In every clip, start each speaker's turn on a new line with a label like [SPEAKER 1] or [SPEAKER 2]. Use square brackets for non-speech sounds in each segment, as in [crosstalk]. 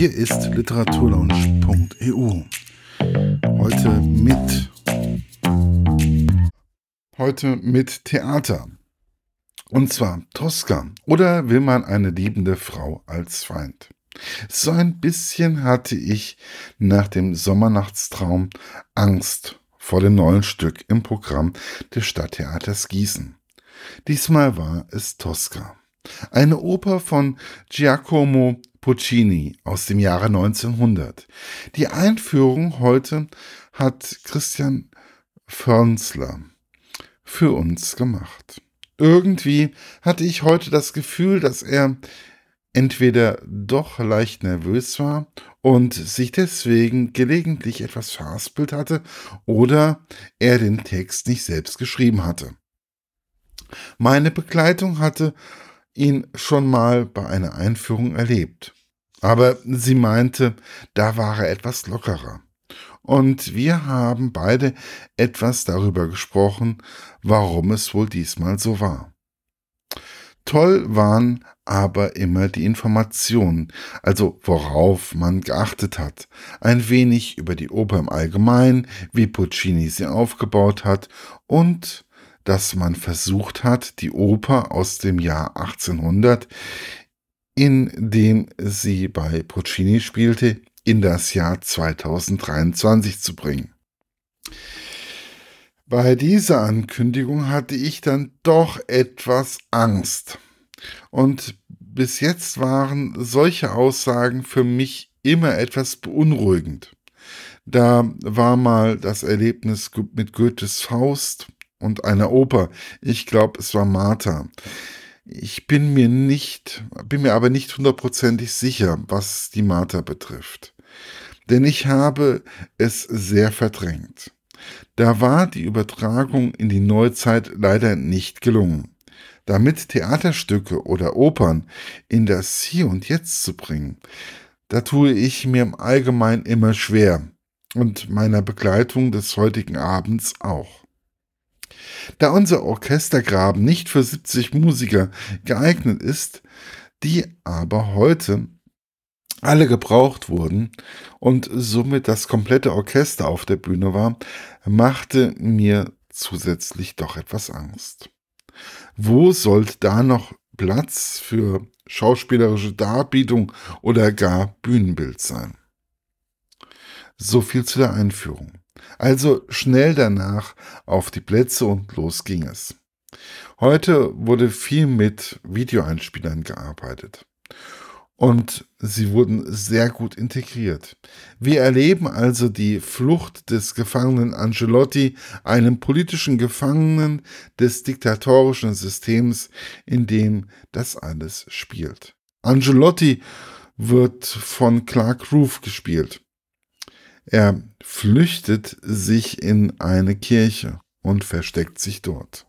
[SPEAKER 1] Hier ist literaturlaunch.eu. Heute mit heute mit Theater. Und zwar Tosca oder will man eine liebende Frau als Feind? So ein bisschen hatte ich nach dem Sommernachtstraum Angst vor dem neuen Stück im Programm des Stadttheaters Gießen. Diesmal war es Tosca. Eine Oper von Giacomo Puccini aus dem Jahre 1900. Die Einführung heute hat Christian Förnsler für uns gemacht. Irgendwie hatte ich heute das Gefühl, dass er entweder doch leicht nervös war und sich deswegen gelegentlich etwas verhaspelt hatte oder er den Text nicht selbst geschrieben hatte. Meine Begleitung hatte ihn schon mal bei einer Einführung erlebt. Aber sie meinte, da war er etwas lockerer. Und wir haben beide etwas darüber gesprochen, warum es wohl diesmal so war. Toll waren aber immer die Informationen, also worauf man geachtet hat, ein wenig über die Oper im Allgemeinen, wie Puccini sie aufgebaut hat und dass man versucht hat, die Oper aus dem Jahr 1800, in dem sie bei Puccini spielte, in das Jahr 2023 zu bringen. Bei dieser Ankündigung hatte ich dann doch etwas Angst. Und bis jetzt waren solche Aussagen für mich immer etwas beunruhigend. Da war mal das Erlebnis mit Goethes Faust und einer Oper. Ich glaube, es war Martha. Ich bin mir nicht, bin mir aber nicht hundertprozentig sicher, was die Martha betrifft. Denn ich habe es sehr verdrängt. Da war die Übertragung in die Neuzeit leider nicht gelungen. Damit Theaterstücke oder Opern in das Hier und Jetzt zu bringen, da tue ich mir im Allgemeinen immer schwer und meiner Begleitung des heutigen Abends auch. Da unser Orchestergraben nicht für 70 Musiker geeignet ist, die aber heute alle gebraucht wurden und somit das komplette Orchester auf der Bühne war, machte mir zusätzlich doch etwas Angst. Wo sollte da noch Platz für schauspielerische Darbietung oder gar Bühnenbild sein? So viel zu der Einführung. Also schnell danach auf die Plätze und los ging es. Heute wurde viel mit Videoeinspielern gearbeitet und sie wurden sehr gut integriert. Wir erleben also die Flucht des Gefangenen Angelotti, einem politischen Gefangenen des diktatorischen Systems, in dem das alles spielt. Angelotti wird von Clark Roof gespielt. Er flüchtet sich in eine Kirche und versteckt sich dort.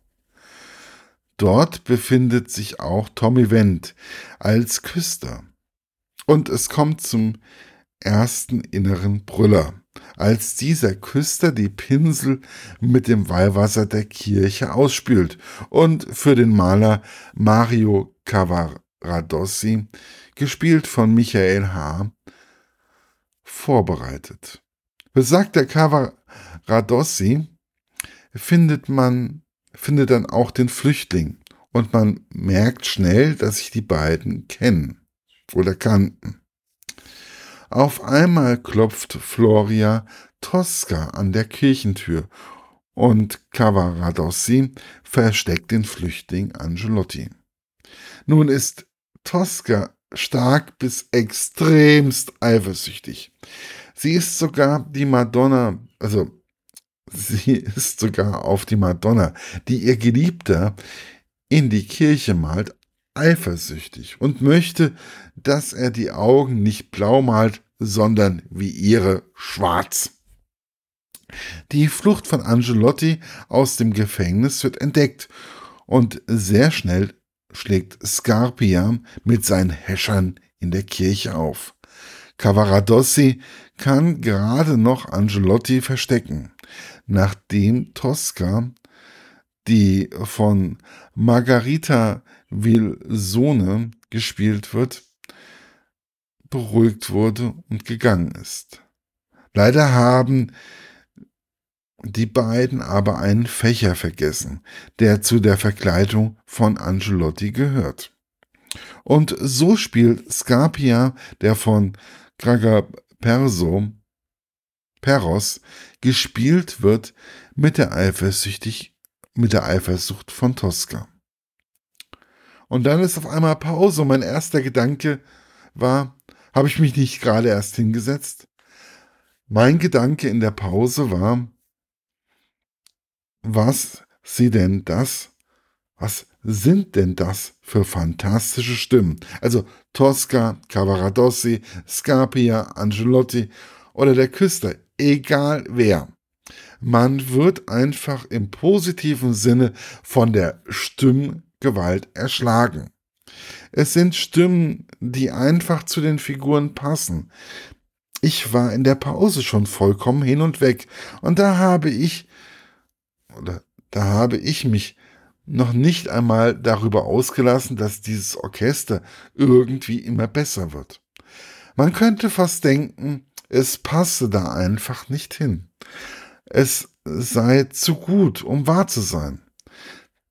[SPEAKER 1] Dort befindet sich auch Tommy Wendt als Küster. Und es kommt zum ersten inneren Brüller, als dieser Küster die Pinsel mit dem Weihwasser der Kirche ausspült und für den Maler Mario Cavaradossi, gespielt von Michael H., vorbereitet. Besagter Cavaradossi findet man, findet dann auch den Flüchtling und man merkt schnell, dass sich die beiden kennen oder kannten. Auf einmal klopft Floria Tosca an der Kirchentür und Cavaradossi versteckt den Flüchtling Angelotti. Nun ist Tosca stark bis extremst eifersüchtig. Sie ist sogar die Madonna, also sie [laughs] ist sogar auf die Madonna, die ihr Geliebter in die Kirche malt, eifersüchtig und möchte, dass er die Augen nicht blau malt, sondern wie ihre schwarz. Die Flucht von Angelotti aus dem Gefängnis wird entdeckt und sehr schnell schlägt Scarpia mit seinen Häschern in der Kirche auf. Cavaradossi kann gerade noch Angelotti verstecken, nachdem Tosca, die von Margarita Wilsone gespielt wird, beruhigt wurde und gegangen ist. Leider haben die beiden aber einen Fächer vergessen, der zu der Verkleidung von Angelotti gehört. Und so spielt Scarpia, der von Graga Perso, Peros gespielt wird, mit der, eifersüchtig, mit der Eifersucht von Tosca. Und dann ist auf einmal Pause und mein erster Gedanke war, habe ich mich nicht gerade erst hingesetzt? Mein Gedanke in der Pause war, was sie denn das, was sind denn das für fantastische Stimmen? Also Tosca, Cavaradossi, Scarpia, Angelotti oder der Küster, egal wer. Man wird einfach im positiven Sinne von der Stimmgewalt erschlagen. Es sind Stimmen, die einfach zu den Figuren passen. Ich war in der Pause schon vollkommen hin und weg und da habe ich oder da habe ich mich noch nicht einmal darüber ausgelassen, dass dieses Orchester irgendwie immer besser wird. Man könnte fast denken, es passe da einfach nicht hin. Es sei zu gut, um wahr zu sein.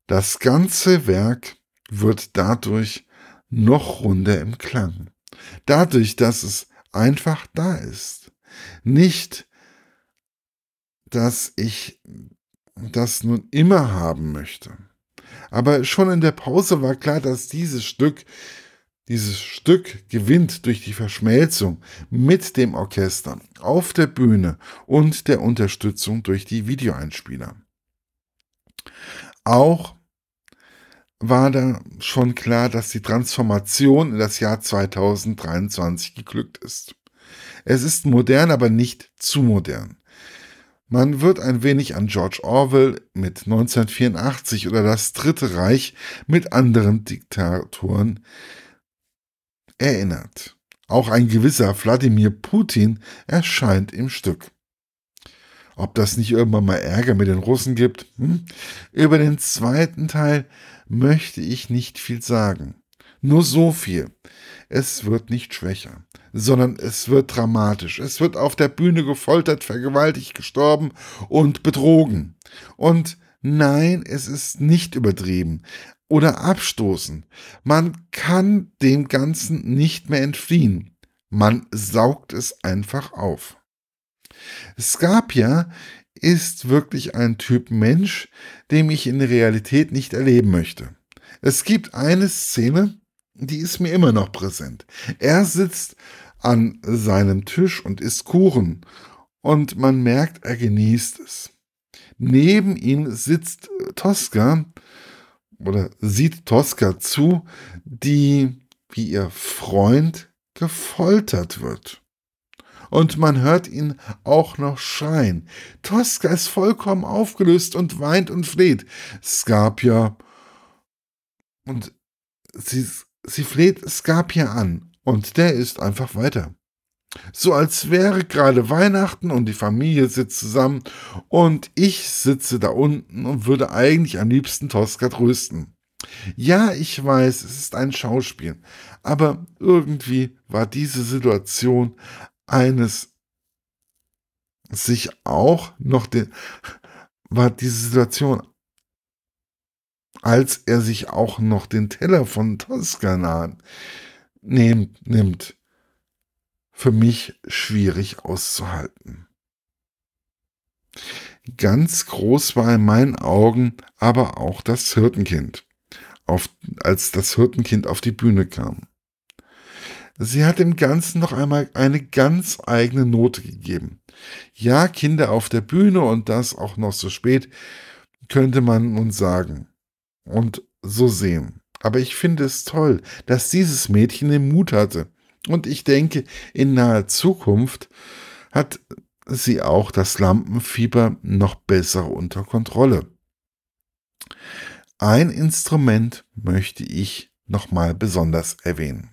[SPEAKER 1] Das ganze Werk wird dadurch noch runder im Klang. Dadurch, dass es einfach da ist. Nicht, dass ich das nun immer haben möchte. Aber schon in der Pause war klar, dass dieses Stück, dieses Stück gewinnt durch die Verschmelzung mit dem Orchester auf der Bühne und der Unterstützung durch die Videoeinspieler. Auch war da schon klar, dass die Transformation in das Jahr 2023 geglückt ist. Es ist modern, aber nicht zu modern. Man wird ein wenig an George Orwell mit 1984 oder das Dritte Reich mit anderen Diktatoren erinnert. Auch ein gewisser Wladimir Putin erscheint im Stück. Ob das nicht irgendwann mal Ärger mit den Russen gibt? Hm? Über den zweiten Teil möchte ich nicht viel sagen. Nur so viel. Es wird nicht schwächer sondern es wird dramatisch. Es wird auf der Bühne gefoltert, vergewaltigt, gestorben und betrogen. Und nein, es ist nicht übertrieben oder abstoßen. Man kann dem Ganzen nicht mehr entfliehen. Man saugt es einfach auf. Skapia ist wirklich ein Typ Mensch, dem ich in der Realität nicht erleben möchte. Es gibt eine Szene, die ist mir immer noch präsent. Er sitzt an seinem Tisch und isst Kuchen und man merkt, er genießt es. Neben ihm sitzt Tosca oder sieht Tosca zu, die wie ihr Freund gefoltert wird. Und man hört ihn auch noch schreien. Tosca ist vollkommen aufgelöst und weint und fleht. Scarpia und sie Sie fleht Skapia an und der ist einfach weiter. So als wäre gerade Weihnachten und die Familie sitzt zusammen und ich sitze da unten und würde eigentlich am liebsten Tosca trösten. Ja, ich weiß, es ist ein Schauspiel, aber irgendwie war diese Situation eines sich auch noch den, war diese Situation als er sich auch noch den Teller von Toskana nimmt, nimmt, für mich schwierig auszuhalten. Ganz groß war in meinen Augen aber auch das Hirtenkind, auf, als das Hirtenkind auf die Bühne kam. Sie hat dem Ganzen noch einmal eine ganz eigene Note gegeben. Ja, Kinder auf der Bühne und das auch noch so spät, könnte man uns sagen und so sehen. Aber ich finde es toll, dass dieses Mädchen den Mut hatte. Und ich denke, in naher Zukunft hat sie auch das Lampenfieber noch besser unter Kontrolle. Ein Instrument möchte ich nochmal besonders erwähnen.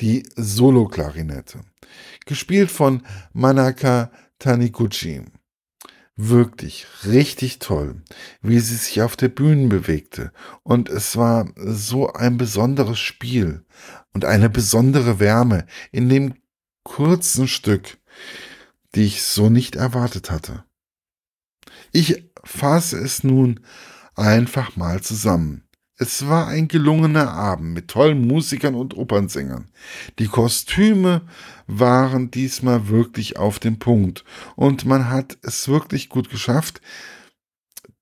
[SPEAKER 1] Die Solo-Klarinette. Gespielt von Manaka Taniguchi. Wirklich richtig toll, wie sie sich auf der Bühne bewegte. Und es war so ein besonderes Spiel und eine besondere Wärme in dem kurzen Stück, die ich so nicht erwartet hatte. Ich fasse es nun einfach mal zusammen. Es war ein gelungener Abend mit tollen Musikern und Opernsängern. Die Kostüme waren diesmal wirklich auf dem Punkt und man hat es wirklich gut geschafft,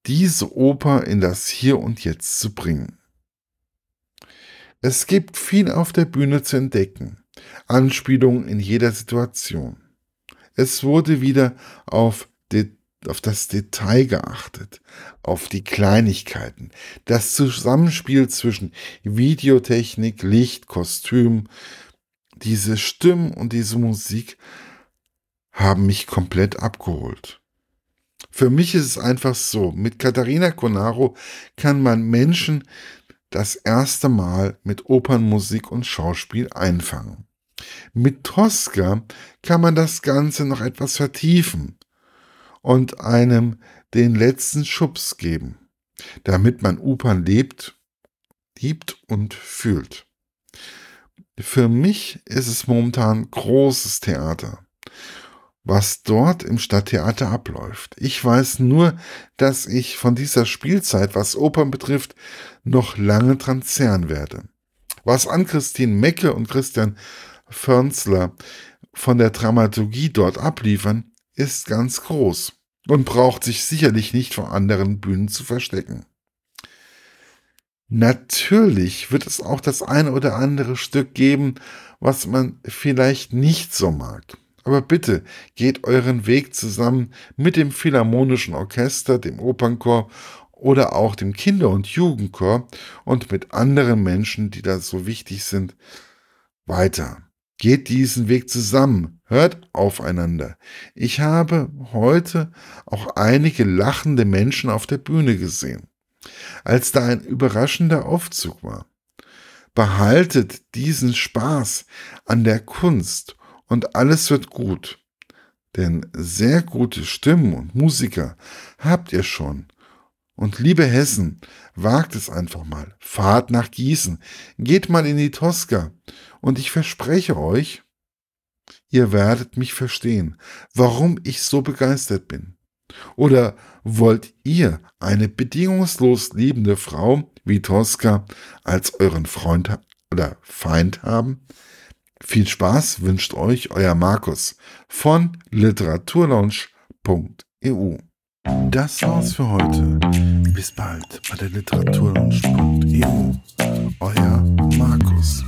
[SPEAKER 1] diese Oper in das Hier und Jetzt zu bringen. Es gibt viel auf der Bühne zu entdecken, Anspielungen in jeder Situation. Es wurde wieder auf auf das Detail geachtet, auf die Kleinigkeiten, das Zusammenspiel zwischen Videotechnik, Licht, Kostüm, diese Stimmen und diese Musik haben mich komplett abgeholt. Für mich ist es einfach so, mit Katharina Conaro kann man Menschen das erste Mal mit Opernmusik und Schauspiel einfangen. Mit Tosca kann man das Ganze noch etwas vertiefen und einem den letzten Schubs geben, damit man Opern lebt, liebt und fühlt. Für mich ist es momentan großes Theater, was dort im Stadttheater abläuft. Ich weiß nur, dass ich von dieser Spielzeit, was Opern betrifft, noch lange dran zehren werde. Was an Christine Mecke und Christian Förnsler von der Dramaturgie dort abliefern, ist ganz groß und braucht sich sicherlich nicht vor anderen Bühnen zu verstecken. Natürlich wird es auch das eine oder andere Stück geben, was man vielleicht nicht so mag. Aber bitte geht euren Weg zusammen mit dem Philharmonischen Orchester, dem Opernchor oder auch dem Kinder- und Jugendchor und mit anderen Menschen, die da so wichtig sind, weiter. Geht diesen Weg zusammen, hört aufeinander. Ich habe heute auch einige lachende Menschen auf der Bühne gesehen, als da ein überraschender Aufzug war. Behaltet diesen Spaß an der Kunst und alles wird gut. Denn sehr gute Stimmen und Musiker habt ihr schon. Und liebe Hessen, wagt es einfach mal. Fahrt nach Gießen, geht mal in die Tosca und ich verspreche euch, ihr werdet mich verstehen, warum ich so begeistert bin. Oder wollt ihr eine bedingungslos liebende Frau wie Tosca als euren Freund oder Feind haben? Viel Spaß wünscht euch euer Markus von literaturlaunch.eu. Das war's für heute. Bis bald bei der literaturlaunch.eu. Euer Markus.